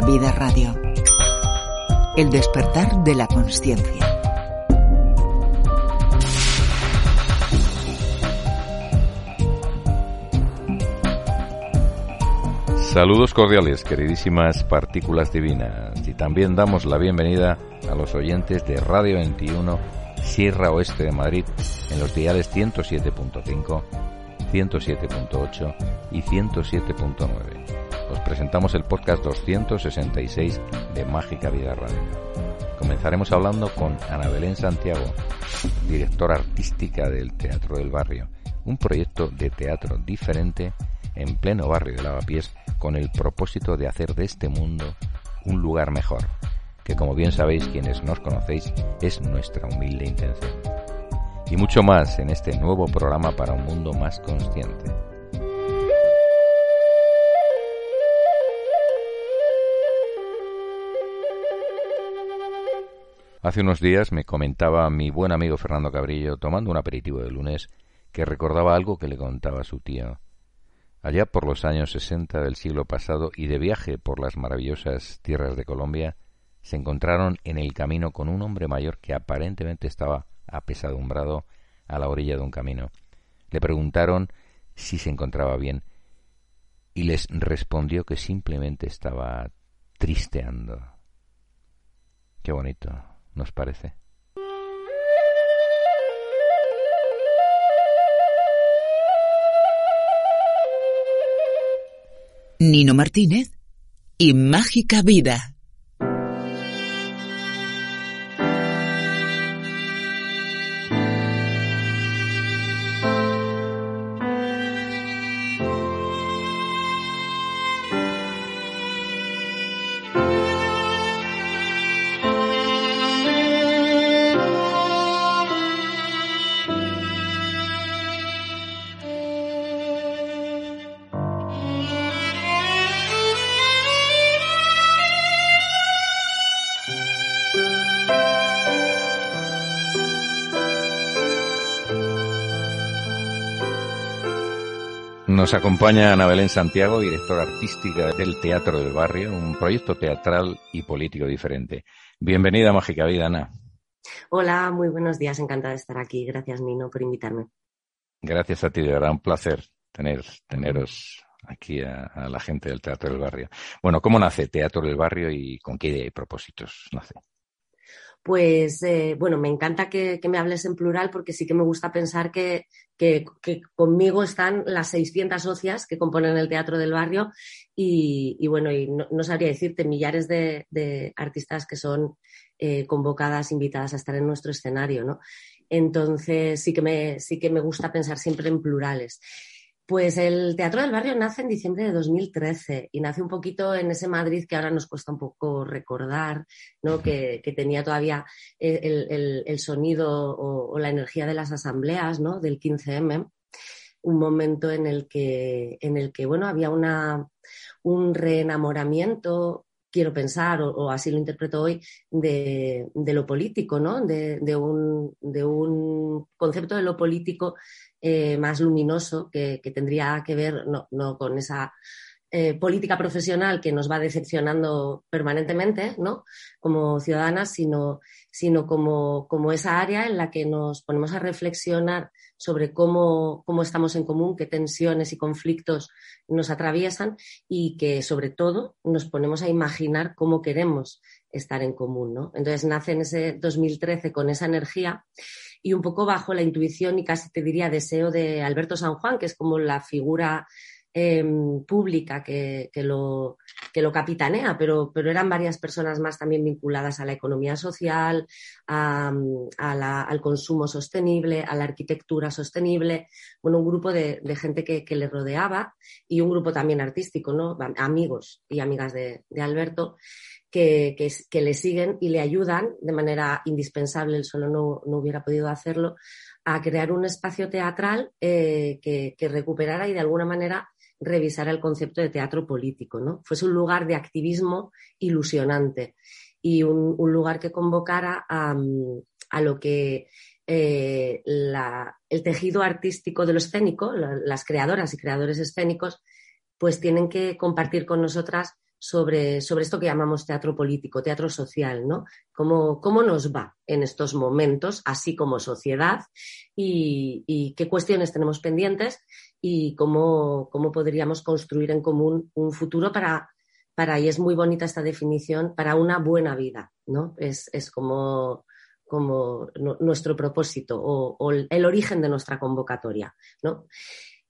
Vida Radio. El despertar de la conciencia. Saludos cordiales, queridísimas partículas divinas, y también damos la bienvenida a los oyentes de Radio 21 Sierra Oeste de Madrid en los diales 107.5, 107.8 y 107.9. Os presentamos el podcast 266 de Mágica Vida Radio. Comenzaremos hablando con Ana Belén Santiago, directora artística del Teatro del Barrio, un proyecto de teatro diferente en pleno barrio de Lavapiés con el propósito de hacer de este mundo un lugar mejor, que como bien sabéis quienes nos conocéis es nuestra humilde intención. Y mucho más en este nuevo programa para un mundo más consciente. Hace unos días me comentaba mi buen amigo Fernando Cabrillo, tomando un aperitivo de lunes, que recordaba algo que le contaba su tío. Allá por los años sesenta del siglo pasado y de viaje por las maravillosas tierras de Colombia, se encontraron en el camino con un hombre mayor que aparentemente estaba apesadumbrado a la orilla de un camino. Le preguntaron si se encontraba bien y les respondió que simplemente estaba tristeando. Qué bonito, ¿nos parece? Nino Martínez y Mágica Vida. Nos acompaña Ana Belén Santiago, directora artística del Teatro del Barrio, un proyecto teatral y político diferente. Bienvenida a Mágica Vida, Ana. Hola, muy buenos días, encantada de estar aquí. Gracias, Nino, por invitarme. Gracias a ti, de verdad, un placer tener, teneros aquí a, a, la gente del Teatro del Barrio. Bueno, ¿cómo nace Teatro del Barrio y con qué propósitos nace? Pues eh, bueno, me encanta que, me hables en plural porque sí que me gusta pensar que, conmigo están las 600 socias que componen el Teatro del Barrio y, bueno, y no, sabría decirte millares de, de artistas que son eh, convocadas, invitadas a estar en nuestro escenario, ¿no? Entonces sí que me, sí que me gusta pensar siempre en plurales. Pues el Teatro del Barrio nace en diciembre de 2013 y nace un poquito en ese Madrid que ahora nos cuesta un poco recordar, ¿no? que, que tenía todavía el, el, el sonido o, o, la energía de las asambleas ¿no? del 15M, un momento en el que, en el que bueno, había una, un reenamoramiento quiero pensar, o, así lo interpreto hoy, de, lo político, ¿no? De, un, concepto de lo político eh, más luminoso que, tendría que ver no, no con esa eh, política profesional que nos va decepcionando permanentemente, ¿no? Como ciudadanas, sino, sino como, como, esa área en la que nos ponemos a reflexionar sobre cómo, cómo, estamos en común, qué tensiones y conflictos nos atraviesan y que, sobre todo, nos ponemos a imaginar cómo queremos estar en común, ¿no? Entonces nace en ese 2013 con esa energía y un poco bajo la intuición y casi te diría deseo de Alberto San Juan, que es como la figura eh, pública que, que, lo, que lo capitanea, pero, pero eran varias personas más también vinculadas a la economía social, a, a la, al consumo sostenible, a la arquitectura sostenible, bueno, un grupo de, de gente que, que, le rodeaba y un grupo también artístico, ¿no? Amigos y amigas de, de Alberto. Que, que, que, le siguen y le ayudan de manera indispensable, él solo no, no hubiera podido hacerlo, a crear un espacio teatral eh, que, que, recuperara y de alguna manera revisara el concepto de teatro político, ¿no? Fuese un lugar de activismo ilusionante y un, lugar que convocara a, lo que eh, el tejido artístico de lo escénico, la, las creadoras y creadores escénicos, pues tienen que compartir con nosotras sobre, sobre esto que llamamos teatro político, teatro social, ¿no? Cómo, cómo nos va en estos momentos, así como sociedad, y, qué cuestiones tenemos pendientes y cómo, cómo podríamos construir en común un futuro para, para, y es muy bonita esta definición, para una buena vida, ¿no? Es, es como, como nuestro propósito o, el origen de nuestra convocatoria, ¿no?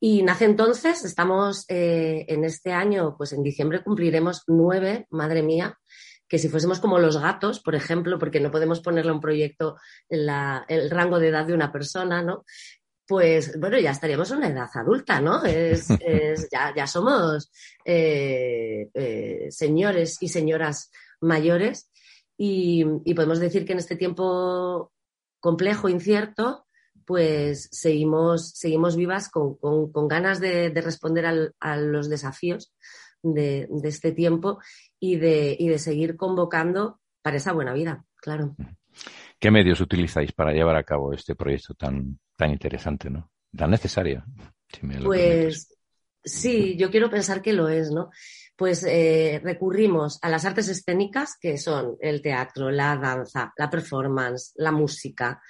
Y nace entonces, estamos eh, en este año, pues en diciembre cumpliremos nueve, madre mía, que si fuésemos como los gatos, por ejemplo, porque no podemos ponerle un proyecto el rango de edad de una persona, ¿no? Pues bueno, ya estaríamos en una edad adulta, ¿no? Es, ya, ya, somos eh, eh, señores y señoras mayores y, y podemos decir que en este tiempo complejo, incierto, pues seguimos, seguimos vivas con, ganas de, responder a los desafíos de, este tiempo y de, de seguir convocando para esa buena vida, claro. ¿Qué medios utilizáis para llevar a cabo este proyecto tan, tan interesante, ¿no? Tan necesario. pues sí, yo quiero pensar que lo es, ¿no? Pues eh, recurrimos a las artes escénicas, que son el teatro, la danza, la performance, la música,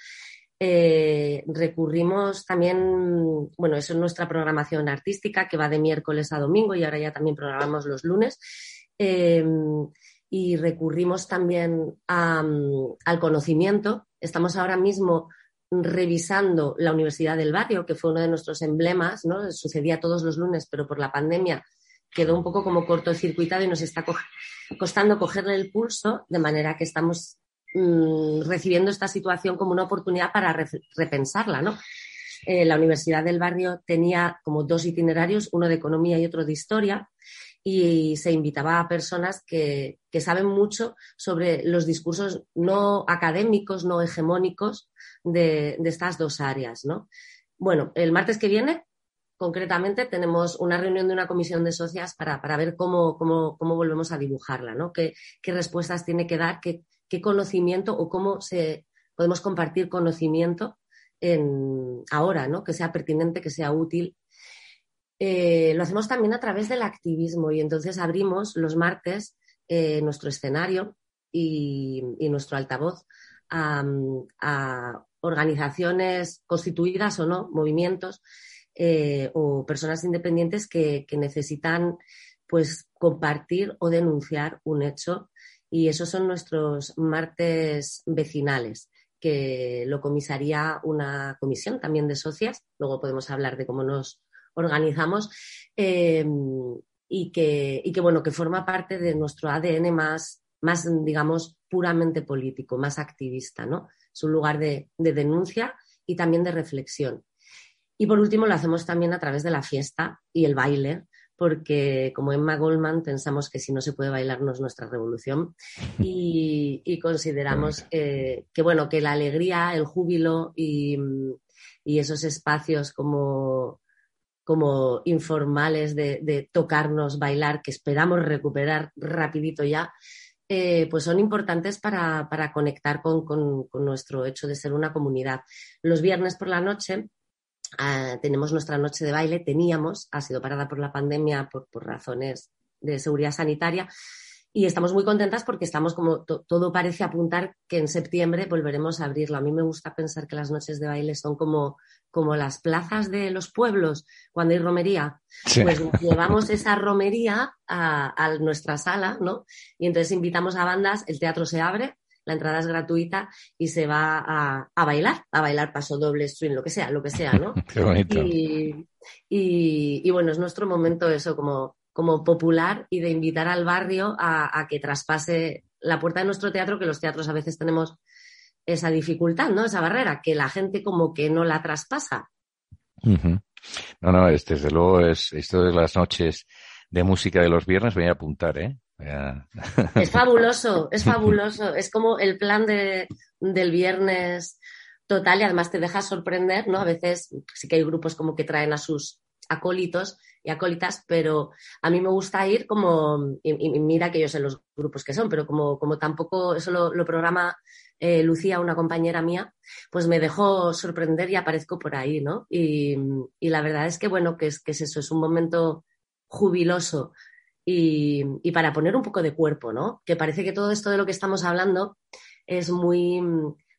eh, recurrimos también, bueno, eso es nuestra programación artística que va de miércoles a domingo y ahora ya también programamos los lunes. Em, y recurrimos también al conocimiento. Estamos ahora mismo revisando la Universidad del Barrio, que fue uno de nuestros emblemas, ¿no? Sucedía todos los lunes, pero por la pandemia quedó un poco como cortocircuitado y nos está costando cogerle el pulso, de manera que estamos Mm, recibiendo esta situación como una oportunidad para repensarla. Eh, la Universidad del Barrio tenía como dos itinerarios, uno de economía y otro de historia, y se invitaba a personas que, saben mucho sobre los discursos no académicos, no hegemónicos de, estas dos áreas, ¿no? Bueno, el martes que viene, concretamente, tenemos una reunión de una comisión de socias para, ver cómo, cómo, volvemos a dibujarla, ¿no? ¿Qué, qué respuestas tiene que dar, qué, qué conocimiento o cómo se, podemos compartir conocimiento en, ahora, ¿no? Que sea pertinente, que sea útil. Eh, lo hacemos también a través del activismo y entonces abrimos los martes eh, nuestro escenario y, nuestro altavoz a, organizaciones constituidas o no, movimientos eh, o personas independientes que, que necesitan pues compartir o denunciar un hecho y esos son nuestros martes vecinales, que lo comisaría una comisión también de socias. Luego podemos hablar de cómo nos organizamos. Em, y, que, y que, bueno, que forma parte de nuestro ADN más, más, digamos, puramente político, más activista, ¿no? Es un lugar de, de denuncia y también de reflexión. Y por último, lo hacemos también a través de la fiesta y el baile, porque como Emma Goldman pensamos que si no se puede bailar no es nuestra revolución y, consideramos que, bueno, que la alegría, el júbilo y, esos espacios como, como informales de, tocarnos, bailar, que esperamos recuperar rapidito ya, eh, pues son importantes para, conectar con, nuestro hecho de ser una comunidad. Los viernes por la noche Ah, tenemos nuestra noche de baile, teníamos, ha sido parada por la pandemia por, razones de seguridad sanitaria. Y estamos muy contentas porque estamos como todo parece apuntar que en septiembre volveremos a abrirlo. A mí me gusta pensar que las noches de baile son como, como las plazas de los pueblos cuando hay romería. Pues llevamos esa romería a, a, nuestra sala, ¿no? Y entonces invitamos a bandas, el teatro se abre, la entrada es gratuita y se va a, bailar, a bailar paso doble, swing, lo que sea, lo que sea, ¿no? Qué bonito. Y, bueno, es nuestro momento eso como, como popular y de invitar al barrio a, que traspase la puerta de nuestro teatro, que los teatros a veces tenemos esa dificultad, ¿no? Esa barrera, que la gente como que no la traspasa. No, no, este, desde luego es esto de las noches de música de los viernes, voy a apuntar, ¿eh? Es fabuloso, es fabuloso. Es como el plan de, del viernes total y además te deja sorprender, ¿no? A veces sí que hay grupos como que traen a sus acólitos y acólitas, pero a mí me gusta ir como, y, mira que yo sé los grupos que son, pero como, como tampoco eso lo, programa eh, Lucía, una compañera mía, pues me dejó sorprender y aparezco por ahí, ¿no? Y, la verdad es que, bueno, que es, que es eso, es un momento jubiloso y, para poner un poco de cuerpo, ¿no? Que parece que todo esto de lo que estamos hablando es muy,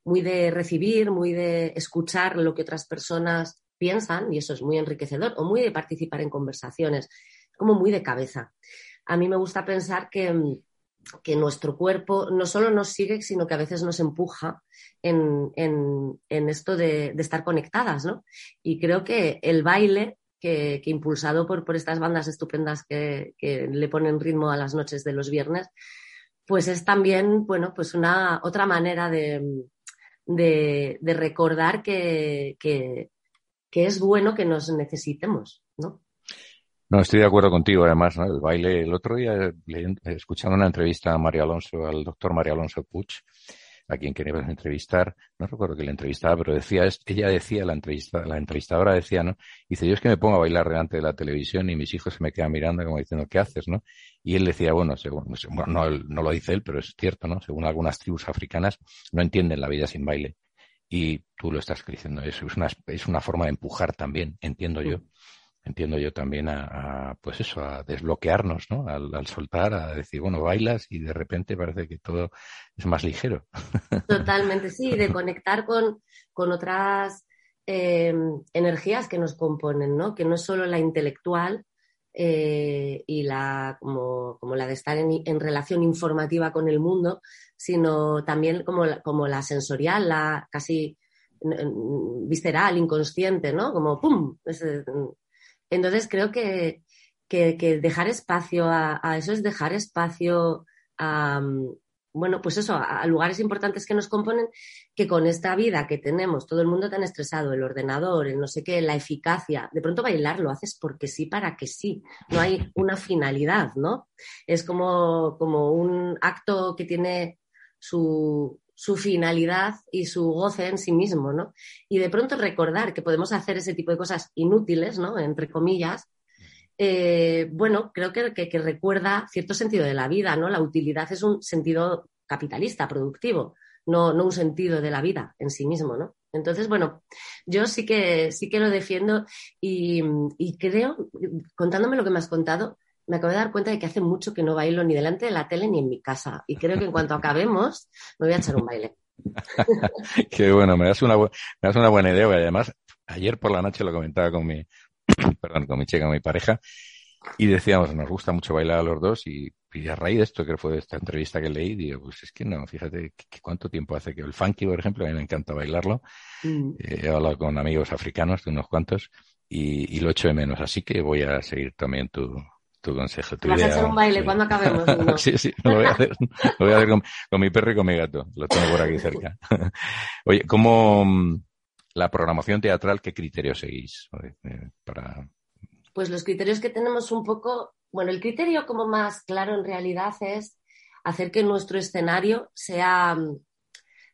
muy de recibir, muy de escuchar lo que otras personas piensan, y eso es muy enriquecedor, o muy de participar en conversaciones, como muy de cabeza. A mí me gusta pensar que, que nuestro cuerpo no solo nos sigue, sino que a veces nos empuja en, esto de, estar conectadas, ¿no? Y creo que el baile, que, impulsado por, por, estas bandas estupendas que, le ponen ritmo a las noches de los viernes, pues es también, bueno, pues una otra manera de, recordar que, que es bueno que nos necesitemos, ¿no? No, estoy de acuerdo contigo, además, ¿no? El baile, el otro día, escuchando una entrevista a María Alonso, al doctor María Alonso Puch, a quien quería entrevistar, no recuerdo que le entrevistaba, pero decía, ella decía, la entrevista, la entrevistadora decía, ¿no? Dice, yo es que me pongo a bailar delante de la televisión y mis hijos se me quedan mirando como diciendo, ¿qué haces, no? Y él decía, bueno, según, no, no lo dice él, pero es cierto, ¿no? Según algunas tribus africanas, no entienden la vida sin baile. Y tú lo estás diciendo, es una, es una forma de empujar también, entiendo yo entiendo yo también a, pues eso, a desbloquearnos, ¿no? Al, soltar, a decir, bueno, bailas y de repente parece que todo es más ligero. Totalmente, sí, de conectar con, con otras em, energías que nos componen, ¿no? Que no es solo la intelectual eh, y la, como, como, la de estar en, relación informativa con el mundo, sino también como la, como la sensorial, la casi visceral, inconsciente, ¿no? Como ¡pum! Entonces creo que, dejar espacio a, eso es dejar espacio a, bueno, pues eso, a, lugares importantes que nos componen, que con esta vida que tenemos, todo el mundo tan estresado, el ordenador, el no sé qué, la eficacia, de pronto bailar lo haces porque sí, para que sí, no hay una finalidad, ¿no? Es como, como un acto que tiene su, su finalidad y su goce en sí mismo, ¿no? Y de pronto recordar que podemos hacer ese tipo de cosas inútiles, ¿no? Entre comillas, eh, bueno, creo que, que, recuerda cierto sentido de la vida, ¿no? La utilidad es un sentido capitalista, productivo, no, un sentido de la vida en sí mismo, ¿no? Entonces, bueno, yo sí que, sí que lo defiendo y, creo, contándome lo que me has contado, me acabo de dar cuenta de que hace mucho que no bailo ni delante de la tele ni en mi casa. Y creo que en cuanto acabemos, me voy a echar un baile. Qué bueno, me das una, me das una buena idea. Además, ayer por la noche lo comentaba con mi, perdón, con mi chica, con mi pareja, y decíamos, nos gusta mucho bailar a los dos, y, a raíz de esto, que fue de esta entrevista que leí, digo, pues es que no, fíjate que, cuánto tiempo hace que el funky, por ejemplo, a mí me encanta bailarlo. Mm. Eh, he hablado con amigos africanos, de unos cuantos, y, y, lo echo de menos. Así que voy a seguir también tu, tu consejo. Vas a hacer un baile cuando acabemos. sí, sí, lo voy a hacer, lo voy a hacer con, mi perro y con mi gato. Lo tengo por aquí cerca. Oye, ¿cómo la programación teatral, qué criterios seguís para...? Pues los criterios que tenemos un poco, bueno, el criterio como más claro en realidad es hacer que nuestro escenario sea mm,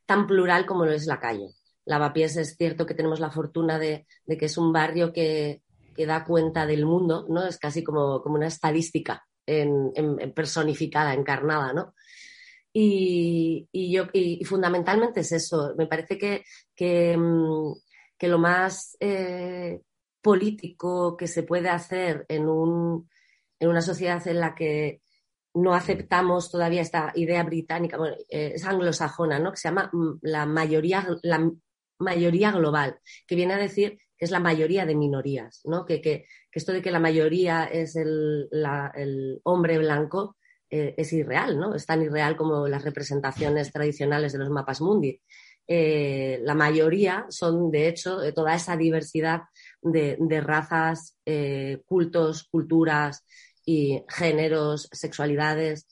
tan plural como lo es la calle. Lavapiés es cierto que tenemos la fortuna de que es un barrio que, da cuenta del mundo, ¿no? Es casi como, como una estadística en, personificada, encarnada, ¿no? Y, yo, y, fundamentalmente es eso. Me parece que, que, mm, lo más eh, político que se puede hacer en, un, en una sociedad en la que no aceptamos todavía esta idea británica, bueno, eh, es anglosajona, ¿no? Que se llama mm, la mayoría, la mayoría global, que viene a decir es la mayoría de minorías, ¿no? Que, esto de que la mayoría es el, hombre blanco eh, es irreal, ¿no? Es tan irreal como las representaciones tradicionales de los mapas mundi. Eh, la mayoría son, de hecho, toda esa diversidad de, razas, eh, cultos, culturas y géneros, sexualidades,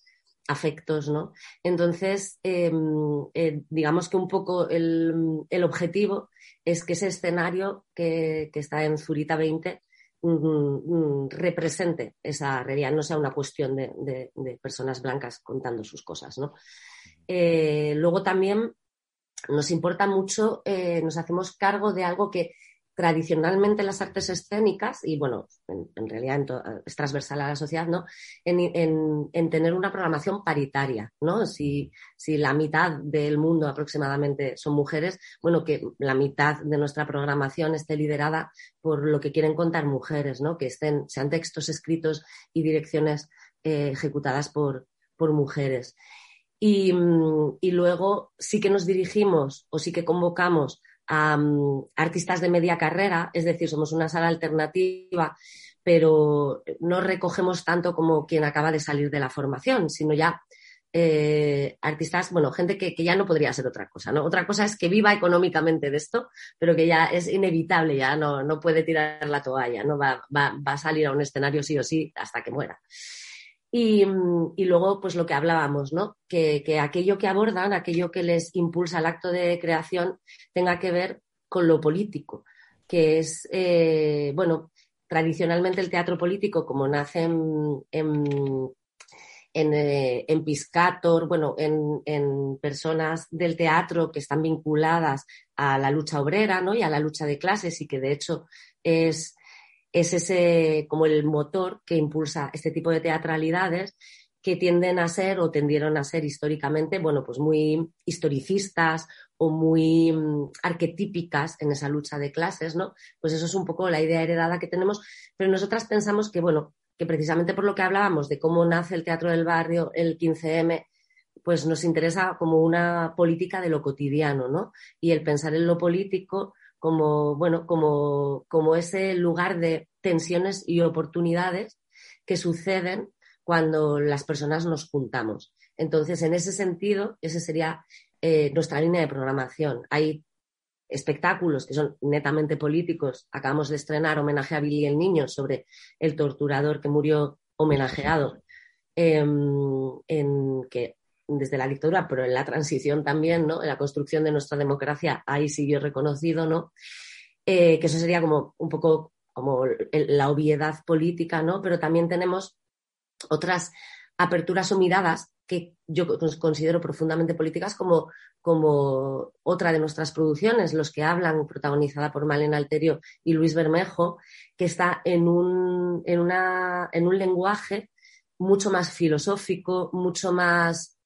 afectos, ¿no? Entonces, em, digamos que un poco el, el objetivo es que ese escenario que, está en Zurita 20 mm, mm, represente esa realidad, no sea una cuestión de, personas blancas contando sus cosas. ¿no? Eh, luego también nos importa mucho, eh, nos hacemos cargo de algo que tradicionalmente las artes escénicas, y bueno, en, realidad es transversal a la sociedad, ¿no? En, tener una programación paritaria, ¿no? Si, si, la mitad del mundo aproximadamente son mujeres, bueno, que la mitad de nuestra programación esté liderada por lo que quieren contar mujeres, ¿no? Que estén, sean textos escritos y direcciones eh, ejecutadas por, por mujeres. Y, y, luego sí que nos dirigimos o sí que convocamos a artistas de media carrera, es decir, somos una sala alternativa, pero no recogemos tanto como quien acaba de salir de la formación, sino ya eh, artistas, bueno, gente que, ya no podría ser otra cosa, ¿no? Otra cosa es que viva económicamente de esto, pero que ya es inevitable, ya no, no puede tirar la toalla, ¿no? Va, va, va a salir a un escenario sí o sí hasta que muera. Y, luego, pues lo que hablábamos, ¿no? Que, aquello que abordan, aquello que les impulsa el acto de creación, tenga que ver con lo político, que es, eh, bueno, tradicionalmente el teatro político, como nace en, en, eh, Piscator, bueno, en, en, personas del teatro que están vinculadas a la lucha obrera, ¿no? Y a la lucha de clases y que de hecho es es ese como el motor que impulsa este tipo de teatralidades que tienden a ser o tendieron a ser históricamente, bueno, pues muy historicistas o muy mm, arquetípicas en esa lucha de clases, ¿no? Pues eso es un poco la idea heredada que tenemos, pero nosotras pensamos que, bueno, que precisamente por lo que hablábamos de cómo nace el teatro del barrio, el 15M, pues nos interesa como una política de lo cotidiano, ¿no? Y el pensar en lo político como, bueno, como, como ese lugar de tensiones y oportunidades que suceden cuando las personas nos juntamos. Entonces, en ese sentido, esa sería eh, nuestra línea de programación. Hay espectáculos que son netamente políticos. Acabamos de estrenar homenaje a Billy el Niño sobre el torturador que murió homenajeado, em, en que desde la dictadura, pero en la transición también, ¿no? En la construcción de nuestra democracia, ahí siguió reconocido, ¿no? Eh, que eso sería como un poco como la obviedad política, ¿no? Pero también tenemos otras aperturas o miradas que yo considero profundamente políticas como, como otra de nuestras producciones, Los que hablan, protagonizada por Malena Alterio y Luis Bermejo, que está en un, en una, en un lenguaje mucho más filosófico, mucho más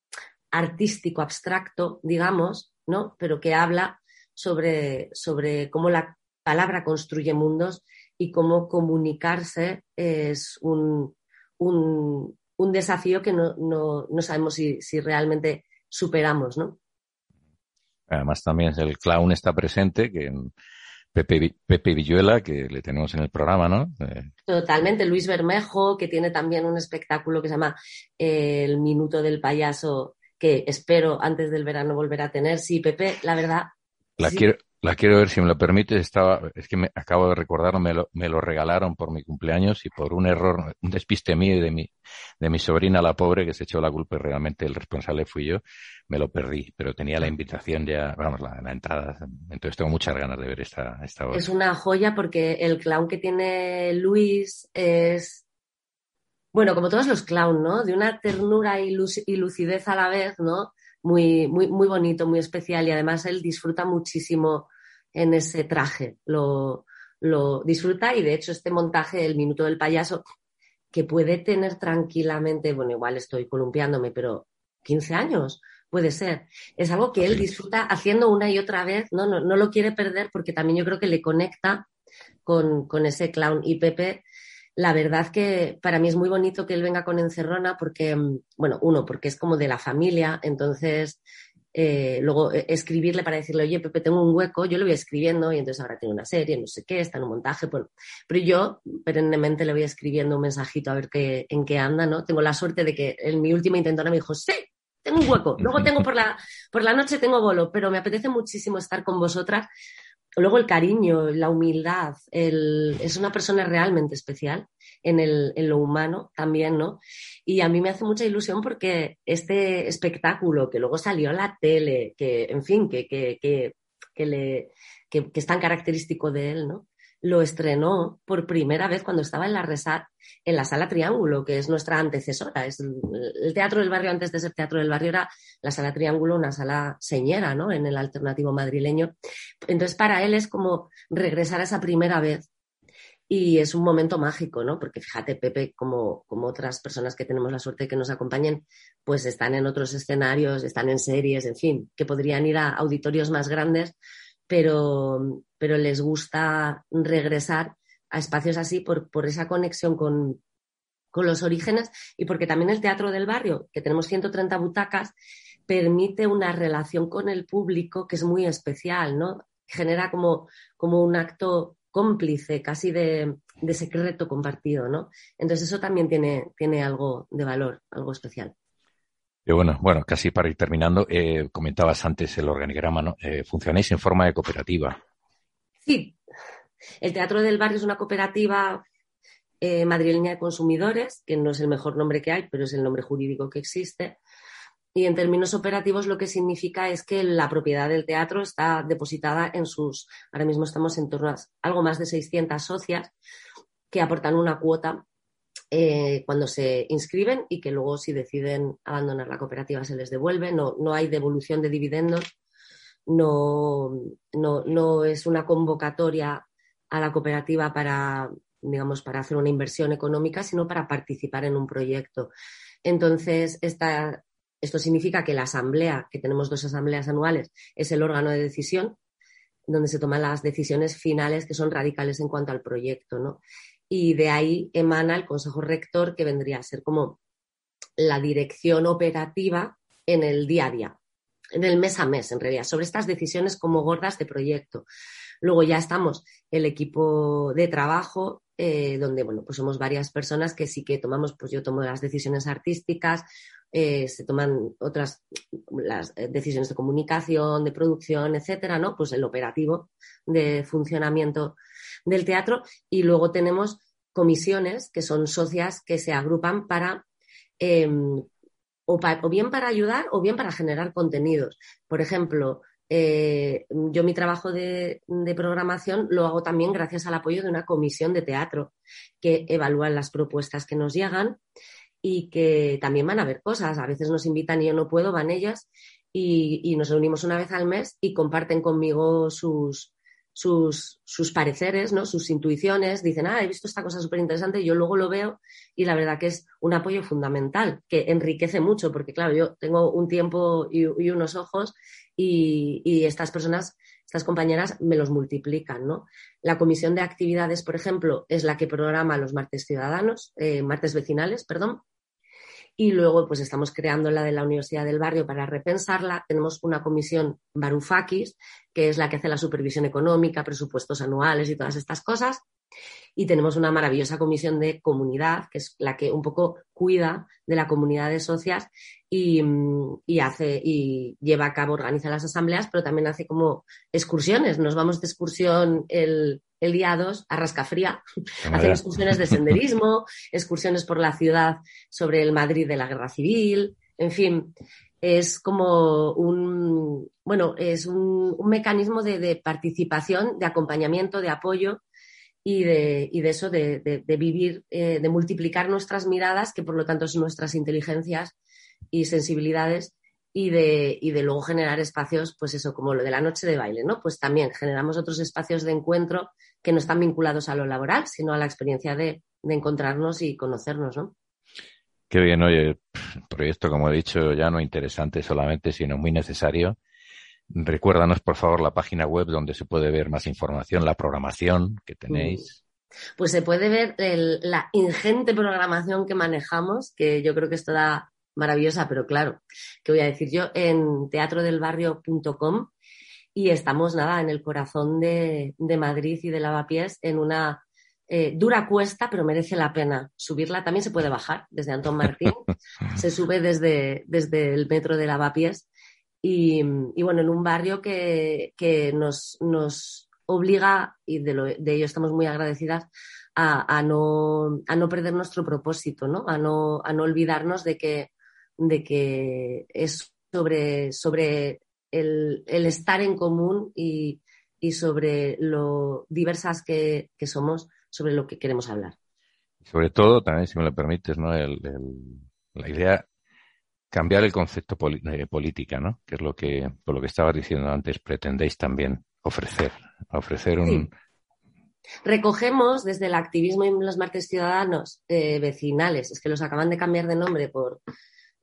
artístico, abstracto, digamos, ¿no? Pero que habla sobre, sobre cómo la palabra construye mundos y cómo comunicarse es un, un, desafío que no, no, no sabemos si, si, realmente superamos, ¿no? Además también el clown está presente, que Pepe, Pepe Villuela, que le tenemos en el programa, ¿no? Eh, Totalmente, Luis Bermejo, que tiene también un espectáculo que se llama El Minuto del Payaso, que espero antes del verano volver a tener. Sí, Pepe, la verdad. La, quiero, la quiero ver si me lo permites. Estaba, es que me acabo de recordar, me lo, me lo regalaron por mi cumpleaños y por un error, un despiste mío y de mi, de mi sobrina, la pobre, que se echó la culpa y realmente el responsable fui yo, me lo perdí. Pero tenía la invitación ya, vamos, la, la entrada. Entonces tengo muchas ganas de ver esta, esta obra. Es una joya porque el clown que tiene Luis es bueno, como todos los clowns, ¿no? De una ternura y, lucidez a la vez, ¿no? Muy, muy, muy bonito, muy especial y además él disfruta muchísimo en ese traje, lo, lo disfruta y de hecho este montaje, el minuto del payaso, que puede tener tranquilamente, bueno, igual estoy columpiándome, pero 15 años, puede ser. Es algo que él disfruta haciendo una y otra vez, ¿no? No, no lo quiere perder porque también yo creo que le conecta con, con ese clown. Y Pepe la verdad que para mí es muy bonito que él venga con Encerrona porque, mm, bueno, uno, porque es como de la familia, entonces eh, luego eh, escribirle para decirle, oye, Pepe, tengo un hueco, yo lo voy escribiendo y entonces ahora tiene una serie, no sé qué, está en un montaje, bueno, pero yo perennemente le voy escribiendo un mensajito a ver qué, en qué anda, ¿no? Tengo la suerte de que en mi última intentona me dijo, sí, tengo un hueco, luego tengo por la, por la noche tengo bolo, pero me apetece muchísimo estar con vosotras Luego el cariño, la humildad, es una persona realmente especial en, el, en, lo humano también, ¿no? Y a mí me hace mucha ilusión porque este espectáculo que luego salió a la tele, que, en fin, que, que, que, le, que, es tan característico de él, ¿no? Lo estrenó por primera vez cuando estaba en la Resat, en la Sala Triángulo, que es nuestra antecesora. Es el Teatro del Barrio, antes de ser Teatro del Barrio, era la Sala Triángulo, una sala señera, ¿no? En el alternativo madrileño. Entonces, para él es como regresar a esa primera vez. Y es un momento mágico, ¿no? Porque fíjate, Pepe, como, como otras personas que tenemos la suerte de que nos acompañen, pues están en otros escenarios, están en series, en fin, que podrían ir a auditorios más grandes, pero, pero les gusta regresar a espacios así por, por esa conexión con, con los orígenes y porque también el teatro del barrio, que tenemos 130 butacas, permite una relación con el público que es muy especial, ¿no? Genera como, como un acto cómplice, casi de, de, secreto compartido, ¿no? Entonces eso también tiene, tiene algo de valor, algo especial. Bueno, bueno, casi para ir terminando, eh, comentabas antes el organigrama, ¿no? Eh, funcionáis en forma de cooperativa. Sí, el Teatro del Barrio es una cooperativa eh, madrileña de consumidores, que no es el mejor nombre que hay, pero es el nombre jurídico que existe. Y en términos operativos lo que significa es que la propiedad del teatro está depositada en sus, ahora mismo estamos en torno a algo más de 600 socias que aportan una cuota eh, cuando se inscriben y que luego si deciden abandonar la cooperativa se les devuelve. No, no hay devolución de dividendos, no, no, no es una convocatoria a la cooperativa para, digamos, para hacer una inversión económica, sino para participar en un proyecto. Entonces, esta, esto significa que la asamblea, que tenemos dos asambleas anuales, es el órgano de decisión donde se toman las decisiones finales que son radicales en cuanto al proyecto, ¿no? Y de ahí emana el Consejo Rector, que vendría a ser como la dirección operativa en el día a día, en el mes a mes, en realidad, sobre estas decisiones como gordas de proyecto. Luego ya estamos el equipo de trabajo, eh, donde, bueno, pues somos varias personas que sí que tomamos, pues yo tomo las decisiones artísticas, eh, se toman otras las eh, decisiones de comunicación, de producción, etcétera, ¿no? Pues el operativo de funcionamiento del teatro y luego tenemos comisiones que son socias que se agrupan para em, o, bien para ayudar o bien para generar contenidos. Por ejemplo, eh, yo mi trabajo de, programación lo hago también gracias al apoyo de una comisión de teatro que evalúa las propuestas que nos llegan y que también van a ver cosas. A veces nos invitan y yo no puedo, van ellas y nos reunimos una vez al mes y comparten conmigo sus, sus, sus pareceres, ¿no? sus intuiciones, dicen, ah, he visto esta cosa súper interesante, yo luego lo veo y la verdad que es un apoyo fundamental, que enriquece mucho, porque claro, yo tengo un tiempo y, unos ojos y, y, estas personas, estas compañeras me los multiplican. ¿no? La comisión de actividades, por ejemplo, es la que programa los martes ciudadanos, eh, martes vecinales, perdón, y luego pues estamos creando la de la Universidad del Barrio para repensarla. Tenemos una comisión Varoufakis, que es la que hace la supervisión económica, presupuestos anuales y todas estas cosas. Y tenemos una maravillosa comisión de comunidad, que es la que un poco cuida de la comunidad de socias y, hace y lleva a cabo, organiza las asambleas, pero también hace como excursiones. Nos vamos de excursión el, el día 2 a Rascafría, hacer excursiones de senderismo, excursiones por la ciudad sobre el Madrid de la Guerra Civil, en fin, es como un, bueno, es un, mecanismo de, participación, de acompañamiento, de apoyo y de, y de eso, de, vivir, eh, de multiplicar nuestras miradas, que por lo tanto son nuestras inteligencias y sensibilidades, y de, y de luego generar espacios, pues eso, como lo de la noche de baile, ¿no? Pues también generamos otros espacios de encuentro que no están vinculados a lo laboral, sino a la experiencia de, encontrarnos y conocernos, ¿no? Qué bien, oye, proyecto, como he dicho, ya no interesante solamente, sino muy necesario. Recuérdanos, por favor, la página web donde se puede ver más información, la programación que tenéis. Mm. Pues se puede ver la ingente programación que manejamos, que yo creo que es toda maravillosa, pero claro, que voy a decir yo, en teatrodelbarrio.com y estamos, nada, en el corazón de, Madrid y de Lavapiés, en una eh, dura cuesta, pero merece la pena subirla. También se puede bajar desde Antón Martín, se sube desde, desde el metro de Lavapiés y, y bueno, en un barrio que, que nos, nos obliga, y de, lo, de ello estamos muy agradecidas, a, no, a no perder nuestro propósito, ¿no? A, no, a no olvidarnos de que, de que es sobre, sobre el, estar en común y, y sobre lo diversas que, somos, sobre lo que queremos hablar. Sobre todo, también, si me lo permites, ¿no? la idea cambiar el concepto de política, ¿no? Que es lo que, por lo que estabas diciendo antes, pretendéis también ofrecer, ofrecer un, Recogemos desde el activismo y los martes ciudadanos eh, vecinales, es que los acaban de cambiar de nombre por,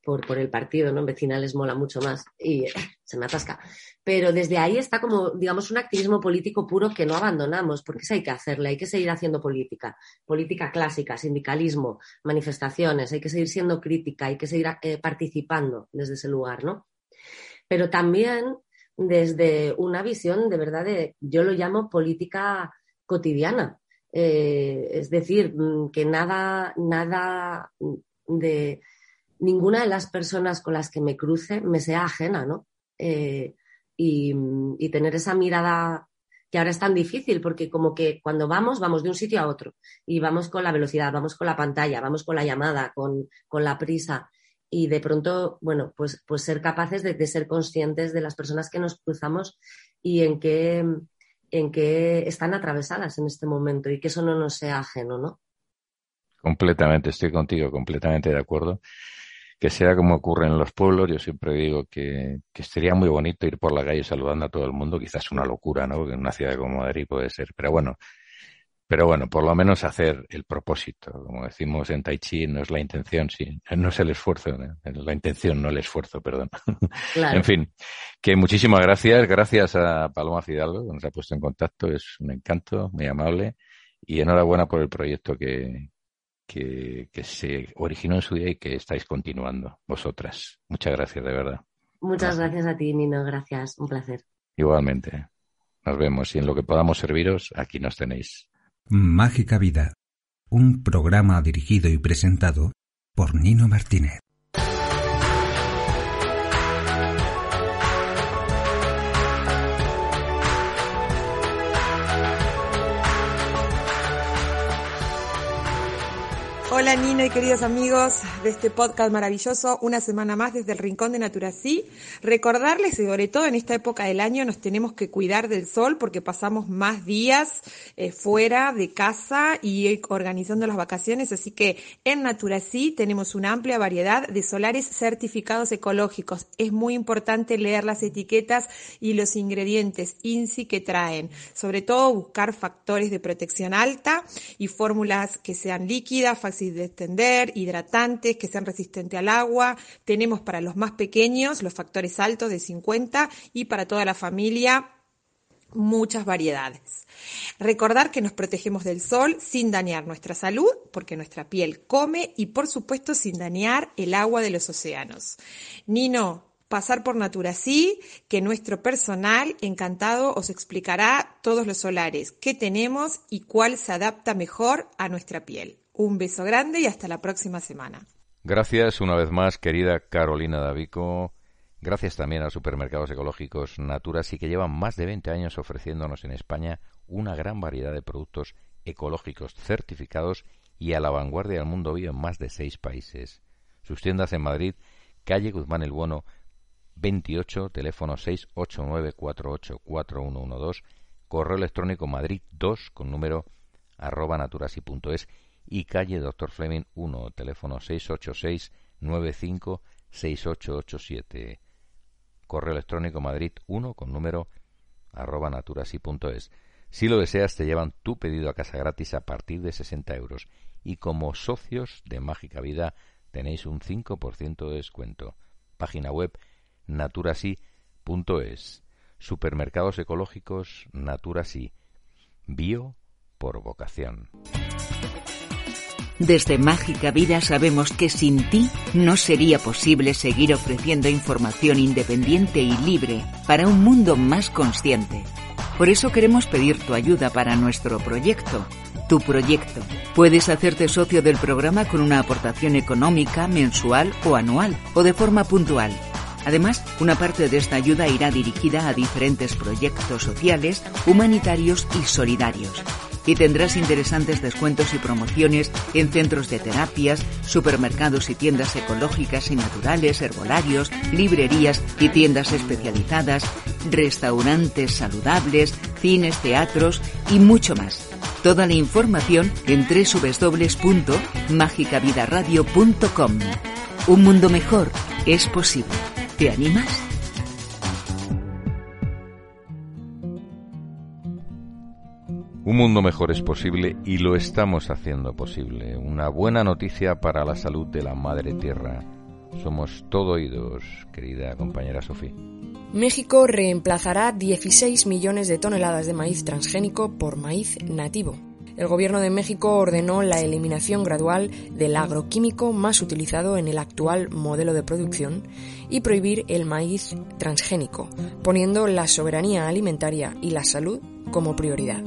por, el partido, ¿no? Vecinales mola mucho más y se me atasca. Pero desde ahí está como, digamos, un activismo político puro que no abandonamos, porque eso hay que hacerle, hay que seguir haciendo política, política clásica, sindicalismo, manifestaciones, hay que seguir siendo crítica, hay que seguir eh, participando desde ese lugar, ¿no? Pero también desde una visión de verdad de, yo lo llamo política cotidiana. Eh, es decir, mm, que nada, nada de ninguna de las personas con las que me cruce me sea ajena, ¿no? Eh, y, tener esa mirada que ahora es tan difícil, porque como que cuando vamos, vamos de un sitio a otro y vamos con la velocidad, vamos con la pantalla, vamos con la llamada, con, la prisa. Y de pronto, bueno, pues, pues ser capaces de, de, ser conscientes de las personas que nos cruzamos y en qué, en que están atravesadas en este momento y que eso no nos sea ajeno, ¿no? Completamente, estoy contigo, completamente de acuerdo. Que sea como ocurre en los pueblos, yo siempre digo que, que sería muy bonito ir por la calle saludando a todo el mundo, quizás una locura, ¿no? Que en una ciudad como Madrid puede ser, pero bueno, pero bueno, por lo menos hacer el propósito. Como decimos en Tai Chi, no es la intención, sí, no es el esfuerzo, es la intención, no el esfuerzo, perdón. en fin, que muchísimas gracias. Gracias a Paloma Fidalgo, que nos ha puesto en contacto. Es un encanto, muy amable. Y enhorabuena por el proyecto que, que, que se originó en su día y que estáis continuando vosotras. Muchas gracias, de verdad. Muchas gracias a ti, Nino. Gracias. Un placer. Igualmente. Nos vemos y en lo que podamos serviros, aquí nos tenéis. Mágica Vida, un programa dirigido y presentado por Nino Martínez. o Hola Nino y queridos amigos de este podcast maravilloso, una semana más desde el Rincón de Naturací. Recordarles sobre todo en esta época del año nos tenemos que cuidar del sol porque pasamos más días eh, fuera de casa y organizando las vacaciones, así que en Naturací tenemos una amplia variedad de solares certificados ecológicos. Es muy importante leer las etiquetas y los ingredientes INSI que traen, sobre todo buscar factores de protección alta y fórmulas que sean líquidas, fáciles de extender, hidratantes, que sean resistentes al agua. Tenemos para los más pequeños los factores altos de 50 y para toda la familia muchas variedades. Recordar que nos protegemos del sol sin dañar nuestra salud, porque nuestra piel come y por supuesto sin dañar el agua de los océanos. Nino, pasar por Naturasí, que nuestro personal encantado os explicará todos los solares que tenemos y cuál se adapta mejor a nuestra piel. Un beso grande y hasta la próxima semana. Gracias una vez más, querida Carolina Davico. Gracias también a supermercados ecológicos Naturas y que llevan más de 20 años ofreciéndonos en España una gran variedad de productos ecológicos certificados y a la vanguardia del mundo vivo en más de seis países. Sus tiendas en Madrid, calle Guzmán el Bueno, 28, teléfono 689484112, correo electrónico madrid 2 con número arroba naturasi.es y calle Dr. Fleming 1, teléfono 686-95-6887. Correo electrónico madrid 1 con número arroba naturasi.es. Si lo deseas, te llevan tu pedido a casa gratis a partir de 60 euros. Y como socios de Mágica Vida tenéis un 5% de descuento. Página web naturasi.es. Supermercados ecológicos Naturasi. Bio por vocación. Desde Mágica Vida sabemos que sin ti no sería posible seguir ofreciendo información independiente y libre para un mundo más consciente. Por eso queremos pedir tu ayuda para nuestro proyecto. Tu proyecto. Puedes hacerte socio del programa con una aportación económica, mensual o anual, o de forma puntual. Además, una parte de esta ayuda irá dirigida a diferentes proyectos sociales, humanitarios y solidarios y tendrás interesantes descuentos y promociones en centros de terapias, supermercados y tiendas ecológicas y naturales, herbolarios, librerías y tiendas especializadas, restaurantes saludables, cines, teatros y mucho más. Toda la información en www.magicavidaradio.com. Un mundo mejor es posible. ¿Te animas? Un mundo mejor es posible y lo estamos haciendo posible. Una buena noticia para la salud de la Madre Tierra. Somos todo oídos, querida compañera Sofía. México reemplazará 16 millones de toneladas de maíz transgénico por maíz nativo. El Gobierno de México ordenó la eliminación gradual del agroquímico más utilizado en el actual modelo de producción y prohibir el maíz transgénico, poniendo la soberanía alimentaria y la salud como prioridad.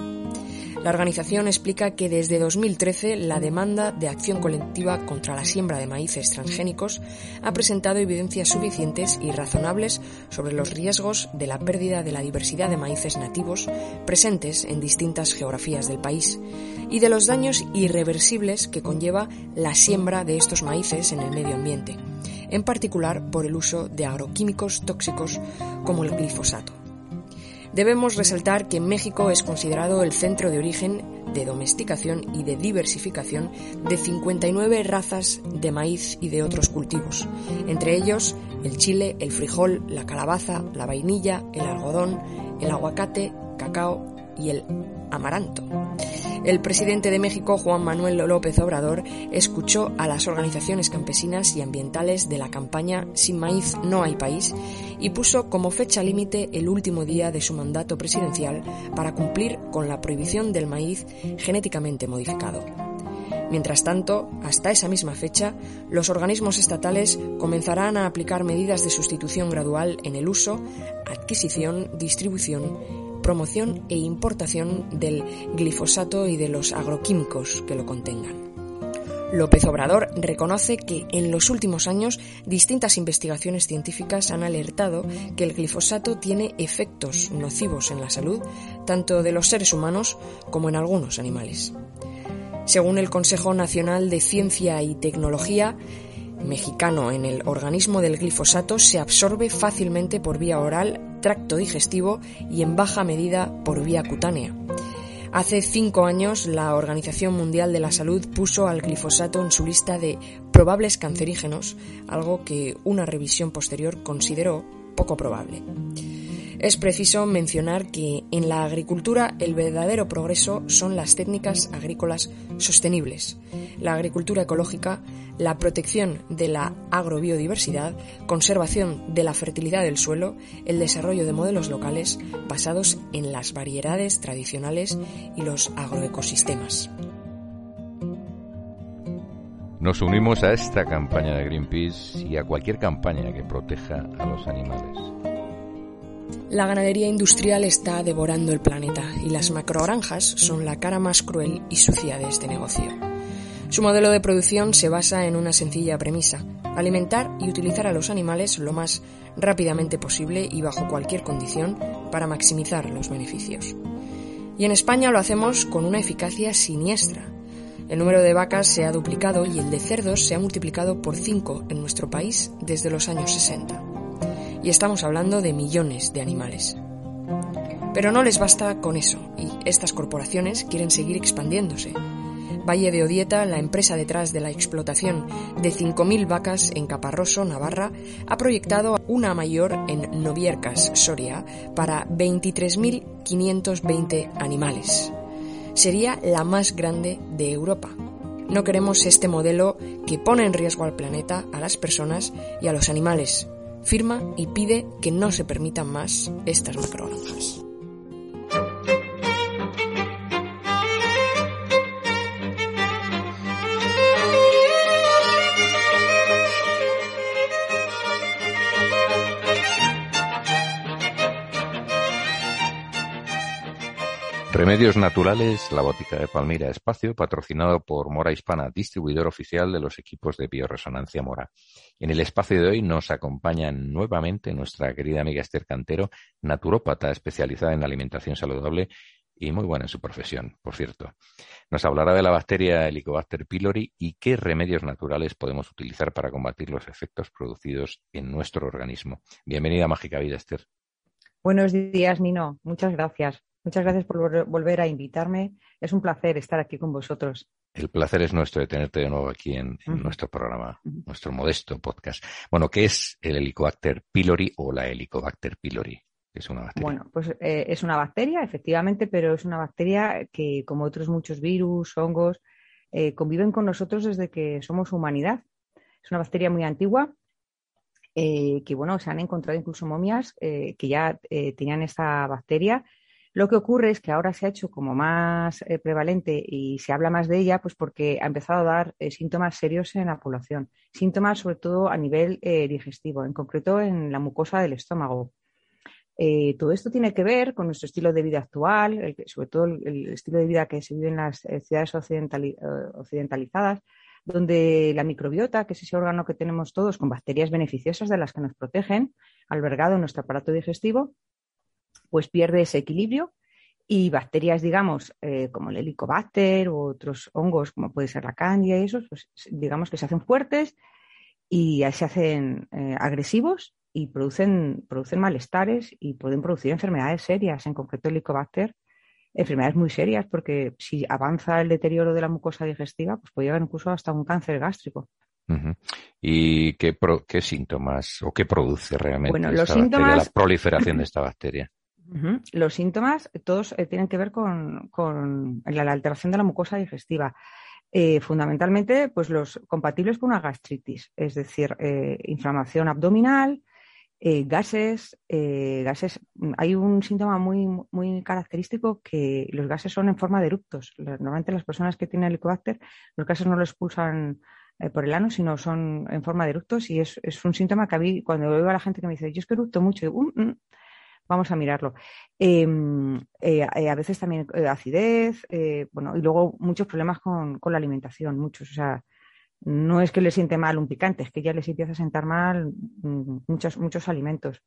La organización explica que desde 2013 la demanda de acción colectiva contra la siembra de maíces transgénicos ha presentado evidencias suficientes y razonables sobre los riesgos de la pérdida de la diversidad de maíces nativos presentes en distintas geografías del país y de los daños irreversibles que conlleva la siembra de estos maíces en el medio ambiente, en particular por el uso de agroquímicos tóxicos como el glifosato. Debemos resaltar que México es considerado el centro de origen, de domesticación y de diversificación de 59 razas de maíz y de otros cultivos, entre ellos el chile, el frijol, la calabaza, la vainilla, el algodón, el aguacate, cacao y el amaranto. El presidente de México, Juan Manuel López Obrador, escuchó a las organizaciones campesinas y ambientales de la campaña Sin maíz no hay país y puso como fecha límite el último día de su mandato presidencial para cumplir con la prohibición del maíz genéticamente modificado. Mientras tanto, hasta esa misma fecha, los organismos estatales comenzarán a aplicar medidas de sustitución gradual en el uso, adquisición, distribución promoción e importación del glifosato y de los agroquímicos que lo contengan. López Obrador reconoce que en los últimos años distintas investigaciones científicas han alertado que el glifosato tiene efectos nocivos en la salud tanto de los seres humanos como en algunos animales. Según el Consejo Nacional de Ciencia y Tecnología, mexicano en el organismo del glifosato se absorbe fácilmente por vía oral, tracto digestivo y en baja medida por vía cutánea. Hace cinco años, la Organización Mundial de la Salud puso al glifosato en su lista de probables cancerígenos, algo que una revisión posterior consideró poco probable. Es preciso mencionar que en la agricultura el verdadero progreso son las técnicas agrícolas sostenibles, la agricultura ecológica, la protección de la agrobiodiversidad, conservación de la fertilidad del suelo, el desarrollo de modelos locales basados en las variedades tradicionales y los agroecosistemas. Nos unimos a esta campaña de Greenpeace y a cualquier campaña que proteja a los animales. La ganadería industrial está devorando el planeta y las macrogranjas son la cara más cruel y sucia de este negocio. Su modelo de producción se basa en una sencilla premisa, alimentar y utilizar a los animales lo más rápidamente posible y bajo cualquier condición para maximizar los beneficios. Y en España lo hacemos con una eficacia siniestra. El número de vacas se ha duplicado y el de cerdos se ha multiplicado por 5 en nuestro país desde los años 60 y estamos hablando de millones de animales. Pero no les basta con eso, y estas corporaciones quieren seguir expandiéndose. Valle de Odieta, la empresa detrás de la explotación de 5.000 vacas en Caparroso, Navarra, ha proyectado una mayor en Noviercas, Soria, para 23.520 animales. Sería la más grande de Europa. No queremos este modelo que pone en riesgo al planeta, a las personas y a los animales, firma y pide que no se permitan más estas macrogranjas. Remedios Naturales, la botica de Palmira Espacio, patrocinado por Mora Hispana, distribuidor oficial de los equipos de bioresonancia Mora. En el espacio de hoy nos acompaña nuevamente nuestra querida amiga Esther Cantero, naturópata especializada en alimentación saludable, y muy buena en su profesión, por cierto. Nos hablará de la bacteria Helicobacter pylori y qué remedios naturales podemos utilizar para combatir los efectos producidos en nuestro organismo. Bienvenida a Mágica Vida, Esther. Buenos días, Nino. Muchas gracias. Muchas gracias por volver a invitarme. Es un placer estar aquí con vosotros. El placer es nuestro de tenerte de nuevo aquí en, nuestro programa, nuestro modesto podcast. Bueno, ¿qué es el Helicobacter pylori o la Helicobacter pylori? Es una bacteria. Bueno, pues eh, es una bacteria, efectivamente, pero es una bacteria que, como otros muchos virus, hongos, eh, conviven con nosotros desde que somos humanidad. Es una bacteria muy antigua, eh, que bueno, se han encontrado incluso momias que ya tenían esta bacteria. Lo que ocurre es que ahora se ha hecho como más prevalente y se habla más de ella, pues porque ha empezado a dar síntomas serios en la población. Síntomas sobre todo a nivel digestivo, en concreto en la mucosa del estómago. Eh, todo esto tiene que ver con nuestro estilo de vida actual, sobre todo el, estilo de vida que se vive en las eh, ciudades eh, occidentalizadas, donde la microbiota, que es ese órgano que tenemos todos con bacterias beneficiosas de las que nos protegen, albergado en nuestro aparato digestivo, pues pierde ese equilibrio y bacterias, digamos, como el helicobacter u otros hongos, como puede ser la candia y esos, pues digamos que se hacen fuertes y se hacen agresivos y producen, producen malestares y pueden producir enfermedades serias, en concreto el Helicobacter, enfermedades muy serias, porque si avanza el deterioro de la mucosa digestiva, pues puede llegar incluso hasta un cáncer gástrico. ¿Y qué, qué, síntomas o qué produce realmente los síntomas... la proliferación de esta bacteria? Los síntomas todos eh, tienen que ver con, la, alteración de la mucosa digestiva. Eh, fundamentalmente, pues los compatibles con una gastritis, es decir, eh, inflamación abdominal, gases, gases, hay un síntoma muy, muy característico que los gases son en forma de eructos. Normalmente las personas que tienen helicobacter, los gases no los expulsan por el ano, sino son en forma de eructos y es, un síntoma que a mí, cuando veo a la gente que me dice, yo es que eructo mucho, mm, mm, vamos a mirarlo. Em, a veces también acidez, bueno, y luego muchos problemas con, con la alimentación, muchos, o sea, no es que le siente mal un picante, es que ya les empieza a sentar mal mm, muchos, muchos alimentos.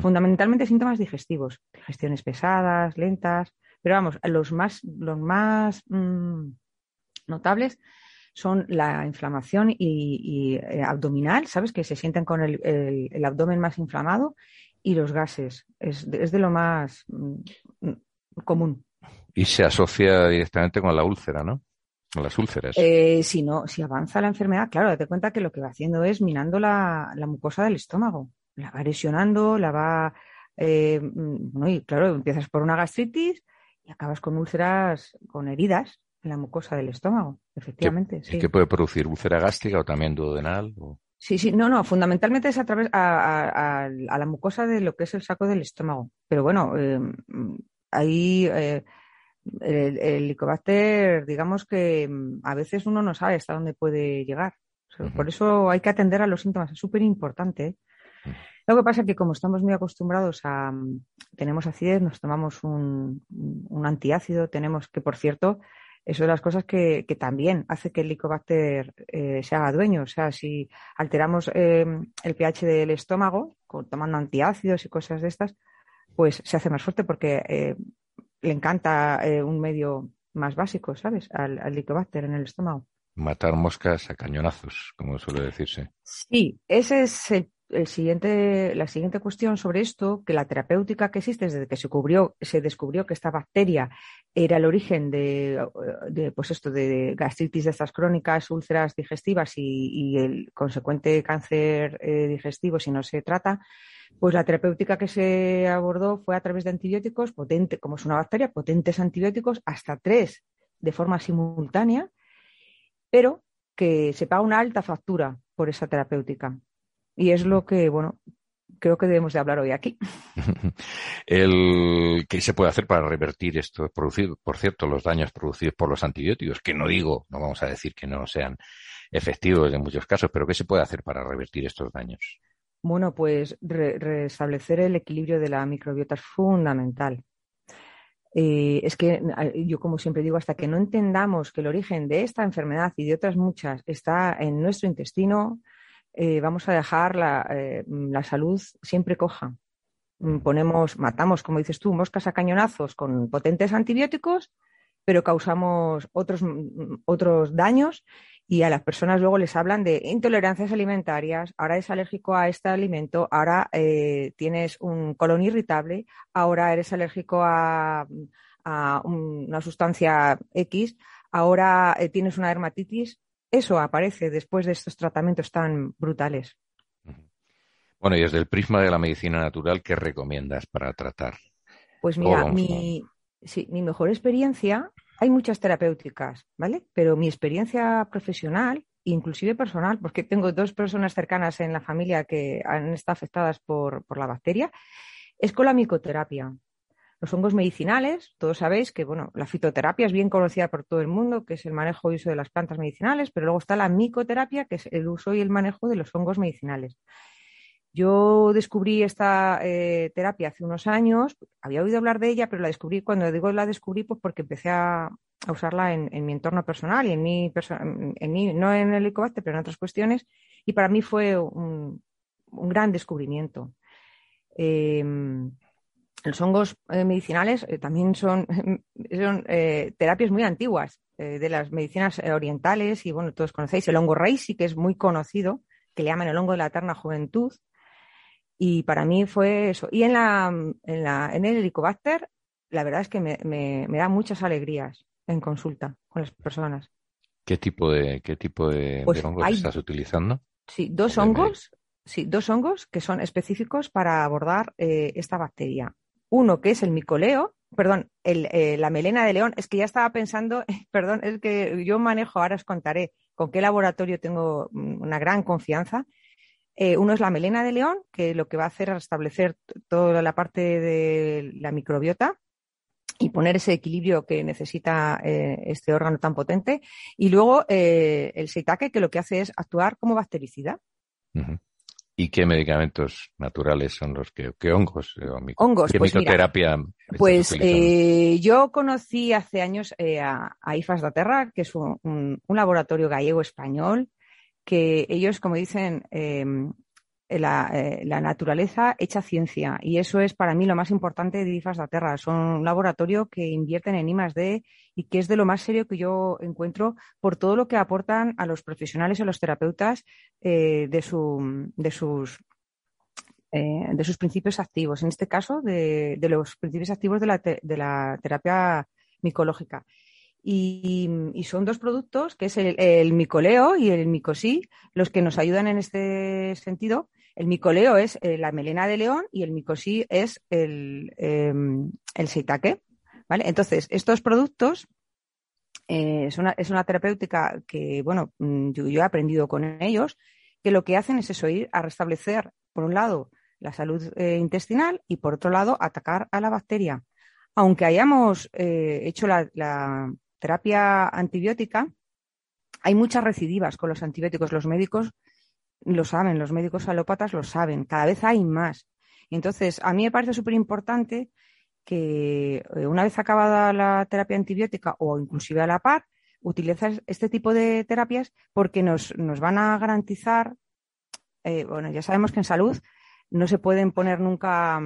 Fundamentalmente síntomas digestivos, digestiones pesadas, lentas, pero vamos, los más, los más mm, notables son la inflamación y, eh, abdominal, ¿sabes? Que se sienten con el, abdomen más inflamado y los gases. Es de, es de lo más mm, común. Y se asocia directamente con la úlcera, ¿no? las úlceras. Eh, si no, si avanza la enfermedad, claro, date cuenta que lo que va haciendo es minando la, mucosa del estómago. La va erosionando, la va. Eh, bueno, y claro, empiezas por una gastritis y acabas con úlceras, con heridas en la mucosa del estómago, efectivamente. ¿Qué, sí. ¿Qué puede producir úlcera gástrica o también duodenal? Sí, sí, no, no, fundamentalmente es a través a, la mucosa de lo que es el saco del estómago. Pero bueno, eh, ahí el, helicobacter, digamos que mm, a veces uno no sabe hasta dónde puede llegar. por eso hay que atender a los síntomas, es súper importante. ¿eh? Lo que pasa es que como estamos muy acostumbrados a, tenemos acidez, nos tomamos un, antiácido, tenemos que, por cierto, eso de las cosas que, también hace que el helicobacter eh, se haga dueño. O sea, si alteramos eh, el pH del estómago, tomando antiácidos y cosas de estas, pues se hace más fuerte porque le encanta eh, un medio más básico, ¿sabes? Al, al Helicobacter en el estómago. Matar moscas a cañonazos, como suele decirse. Sí, ese es el, la siguiente cuestión sobre esto, que la terapéutica que existe desde que se, cubrió, se descubrió que esta bacteria era el origen de, pues esto, de gastritis de estas crónicas, úlceras digestivas y, el consecuente cáncer eh, digestivo si no se trata, pues la terapéutica que se abordó fue a través de antibióticos potentes, como es una bacteria, potentes antibióticos, hasta tres de forma simultánea, pero que se paga una alta factura por esa terapéutica. Y es lo que, bueno, creo que debemos de hablar hoy aquí. El, ¿Qué se puede hacer para revertir esto? Producido, por cierto, los daños producidos por los antibióticos, que no digo, no vamos a decir que no sean efectivos en muchos casos, pero ¿qué se puede hacer para revertir estos daños? Bueno, pues restablecer el equilibrio de la microbiota es fundamental. Eh, es que yo, como siempre digo, hasta que no entendamos que el origen de esta enfermedad y de otras muchas está en nuestro intestino, eh, vamos a dejar la, eh, la, salud siempre coja. mm, ponemos, matamos, como dices tú, moscas a cañonazos con potentes antibióticos, pero causamos otros, mm, otros daños y a las personas luego les hablan de intolerancias alimentarias, ahora es alérgico a este alimento, ahora eh, tienes un colon irritable, ahora eres alérgico a, una sustancia X, ahora tienes una dermatitis. Eso aparece después de estos tratamientos tan brutales. Bueno, y desde el prisma de la medicina natural, ¿qué recomiendas para tratar? Pues mira, mi, mi mejor experiencia hay muchas terapéuticas, ¿vale? Pero mi experiencia profesional, inclusive personal, porque tengo dos personas cercanas en la familia que han estado afectadas por, la bacteria, es con la micoterapia. Los hongos medicinales, todos sabéis que bueno, la fitoterapia es bien conocida por todo el mundo, que es el manejo y uso de las plantas medicinales, pero luego está la micoterapia, que es el uso y el manejo de los hongos medicinales. Yo descubrí esta eh, terapia hace unos años, había oído hablar de ella, pero la descubrí, cuando digo la descubrí, pues porque empecé a, usarla en, mi entorno personal y en mi, en no en el ecobacter, pero en otras cuestiones, y para mí fue un, gran descubrimiento. Em, los hongos eh, medicinales eh, también son, son terapias muy antiguas de las medicinas orientales y bueno, todos conocéis el hongo reishi, que es muy conocido, que le llaman el hongo de la eterna juventud, y para mí fue eso. Y en, la, en, la, en el Helicobacter, la verdad es que me, me, da muchas alegrías en consulta con las personas. ¿Qué tipo de, qué tipo de, pues hongos estás utilizando? Sí, dos hongos, sí, dos hongos que son específicos para abordar eh, esta bacteria. Uno que es el micoleo, perdón, eh, la melena de león. Es que ya estaba pensando, perdón, es que yo manejo, ahora os contaré con qué laboratorio tengo una gran confianza. Eh, uno es la melena de león, que lo que va a hacer es restablecer toda la parte de la microbiota y poner ese equilibrio que necesita eh, este órgano tan potente. Y luego el seitake, que lo que hace es actuar como bactericida. ¿Y qué medicamentos naturales son los que, qué hongos? hongos, ¿Qué pues Pues yo conocí hace años a, a, IFAS da Terra, que es un laboratorio gallego español que ellos, como dicen, em, eh, la, naturaleza hecha ciencia. Y eso es para mí lo más importante de IFAS da Terra. Son un laboratorio que invierten en I+D y que es de lo más serio que yo encuentro por todo lo que aportan a los profesionales y a los terapeutas eh, de, su, de, sus, eh, de sus principios activos. En este caso, de, los principios activos de la, de la terapia micológica. Y, son dos productos, que es el, micoleo y el micosí, los que nos ayudan en este sentido. El micoleo es eh, la melena de león y el micosí es el, eh, el seitake. ¿vale? Entonces, estos productos eh, es, una, terapéutica que, bueno, mm, yo, he aprendido con ellos, que lo que hacen es eso, ir a restablecer, por un lado, la salud intestinal y, por otro lado, atacar a la bacteria. Aunque hayamos hecho la, terapia antibiótica, hay muchas recidivas con los antibióticos. Los médicos lo saben, los médicos alópatas lo saben, cada vez hay más. entonces, a mí me parece súper importante que eh, una vez acabada la terapia antibiótica o inclusive a la par, utilizar este tipo de terapias porque nos, van a garantizar, eh, bueno, ya sabemos que en salud no se pueden poner nunca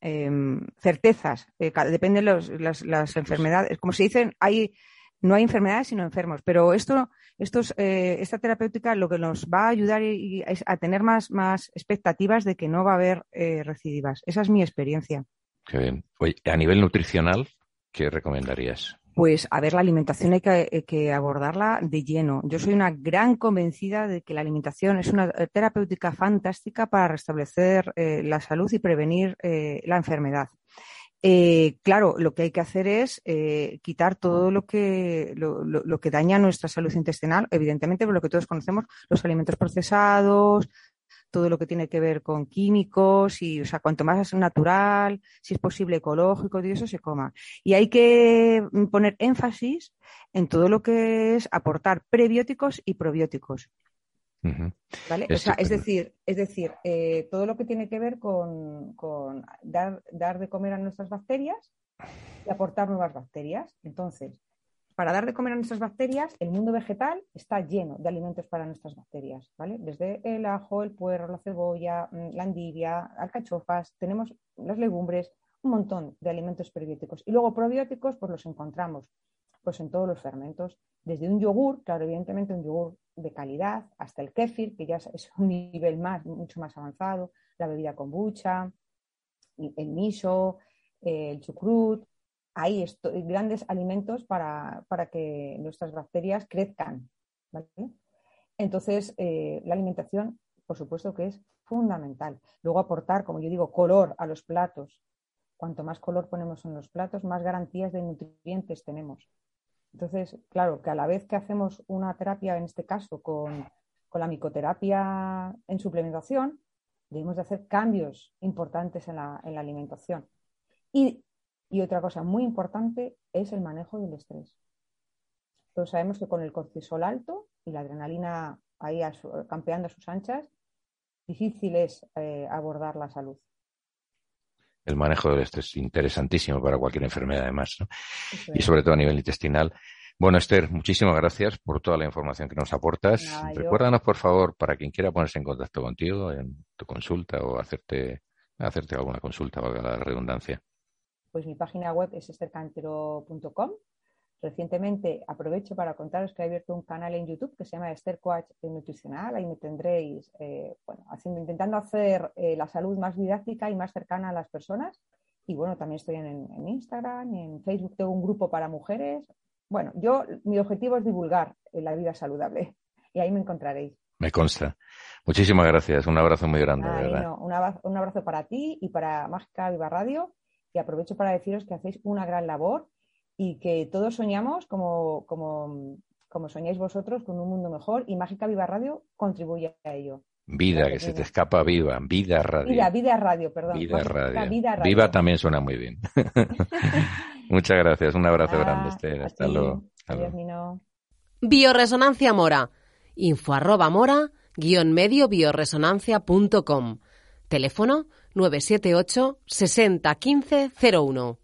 Em, certezas, eh, depende de las, enfermedades. Como se dicen, hay, no hay enfermedades sino enfermos, pero esto, eh, esta terapéutica lo que nos va a ayudar es a tener más, más expectativas de que no va a haber eh, recidivas. Esa es mi experiencia. Qué bien. a nivel nutricional, ¿qué recomendarías? Pues a ver, la alimentación hay eh, que, abordarla de lleno. Yo soy una gran convencida de que la alimentación es una eh, terapéutica fantástica para restablecer eh, la salud y prevenir la enfermedad. claro, lo que hay que hacer es quitar todo lo que, lo, que daña nuestra salud intestinal, evidentemente, por lo que todos conocemos, los alimentos procesados, todo lo que tiene que ver con químicos y, o sea, cuanto más natural, si es posible ecológico, y eso se coma. Y hay que poner énfasis en todo lo que es aportar prebióticos y probióticos. ¿Vale? O sea, es decir, es decir eh, todo lo que tiene que ver con, dar, dar de comer a nuestras bacterias y aportar nuevas bacterias. Entonces, para dar de comer a nuestras bacterias, el mundo vegetal está lleno de alimentos para nuestras bacterias, ¿vale? Desde el ajo, el puerro, la cebolla, mm, la endivia, alcachofas, tenemos las legumbres, un montón de alimentos prebióticos. Y luego probióticos, pues los encontramos pues en todos los fermentos, desde un yogur, claro, evidentemente un yogur de calidad, hasta el kéfir, que ya es un nivel más, mucho más avanzado, la bebida kombucha, el miso, el chucrut, hay grandes alimentos para, que nuestras bacterias crezcan. Entonces, eh, la alimentación, por supuesto que es fundamental. Luego aportar, como yo digo, color a los platos. Cuanto más color ponemos en los platos, más garantías de nutrientes tenemos. Entonces, claro, que a la vez que hacemos una terapia, en este caso con, la micoterapia en suplementación, debemos de hacer cambios importantes en la, alimentación. Y, otra cosa muy importante es el manejo del estrés. Todos sabemos que con el cortisol alto y la adrenalina ahí campeando a sus anchas, difícil es eh, abordar la salud el manejo de esto es interesantísimo para cualquier enfermedad además, ¿no? y sobre todo a nivel intestinal. Bueno, Esther, muchísimas gracias por toda la información que nos aportas. Recuérdanos, por favor, para quien quiera ponerse en contacto contigo en tu consulta o hacerte, hacerte alguna consulta, valga la redundancia. Pues mi página web es estercantero.com Recientemente aprovecho para contaros que he abierto un canal en YouTube que se llama Esther Coach Nutricional. Ahí me tendréis eh, bueno, haciendo, intentando hacer eh, la salud más didáctica y más cercana a las personas. Y bueno, también estoy en, Instagram y en Facebook tengo un grupo para mujeres. Bueno, yo mi objetivo es divulgar eh, la vida saludable y ahí me encontraréis. Me consta. Muchísimas gracias. Un abrazo muy grande. un, abrazo, un abrazo para ti y para Mágica Viva Radio. Y aprovecho para deciros que hacéis una gran labor y que todos soñamos como, como, como soñáis vosotros con un mundo mejor y Mágica Viva Radio contribuye a ello. Vida, que se te escapa viva, vida radio. Vida, vida radio, perdón. Vida radio. Viva también suena muy bien. Muchas gracias, un abrazo grande, Esther. Hasta luego. Bioresonancia Mora. Info arroba mora guion medio bioresonancia.com. Teléfono 978 60 15 01.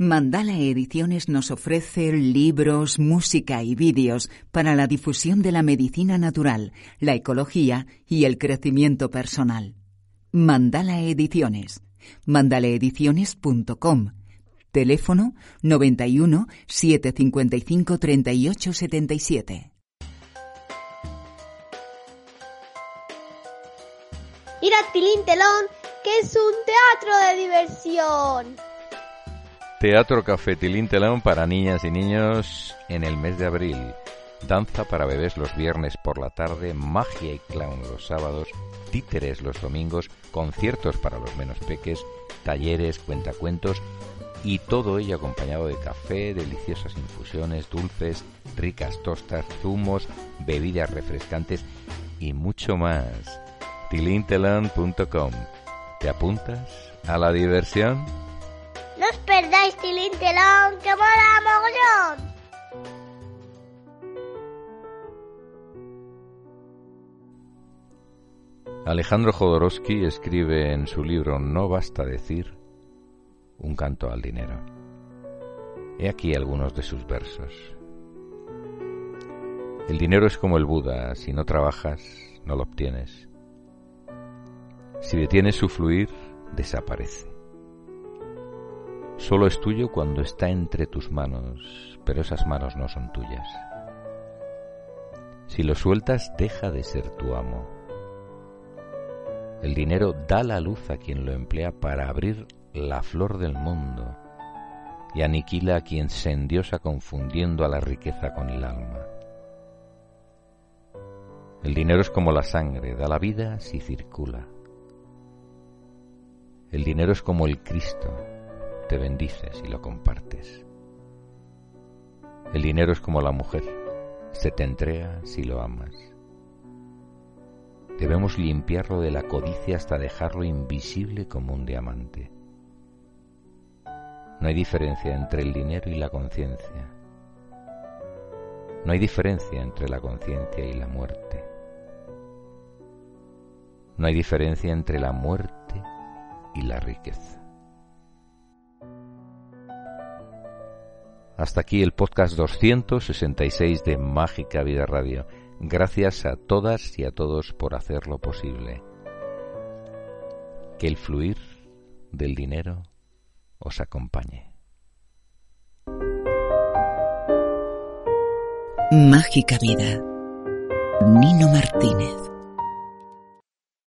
Mandala Ediciones nos ofrece libros, música y vídeos para la difusión de la medicina natural, la ecología y el crecimiento personal. Mandala Ediciones. mandalaediciones.com. Teléfono 91 755 38 77. Ir a Tilín Telón, que es un teatro de diversión. Teatro Café Tilín Telón para niñas y niños en el mes de abril. Danza para bebés los viernes por la tarde, magia y clown los sábados, títeres los domingos, conciertos para los menos peques, talleres, cuentacuentos y todo ello acompañado de café, deliciosas infusiones, dulces, ricas tostas, zumos, bebidas refrescantes y mucho más. tilintelon.com. ¿Te apuntas a la diversión? No os perdáis Tilintelón, que mola mogollón. Alejandro Jodorowsky escribe en su libro No basta decir un canto al dinero. He aquí algunos de sus versos. El dinero es como el Buda, si no trabajas, no lo obtienes. Si detienes su fluir, desaparece. Solo es tuyo cuando está entre tus manos, pero esas manos no son tuyas. Si lo sueltas, deja de ser tu amo. El dinero da la luz a quien lo emplea para abrir la flor del mundo y aniquila a quien se endiosa confundiendo a la riqueza con el alma. El dinero es como la sangre, da la vida si circula. El dinero es como el Cristo, te bendices y lo compartes. El dinero es como la mujer, se te entrega si lo amas. Debemos limpiarlo de la codicia hasta dejarlo invisible como un diamante. No hay diferencia entre el dinero y la conciencia. No hay diferencia entre la conciencia y la muerte. No hay diferencia entre la muerte y la riqueza. Hasta aquí el podcast 266 de Mágica Vida Radio. Gracias a todas y a todos por hacerlo posible. Que el fluir del dinero os acompañe. Mágica Vida. Nino Martínez.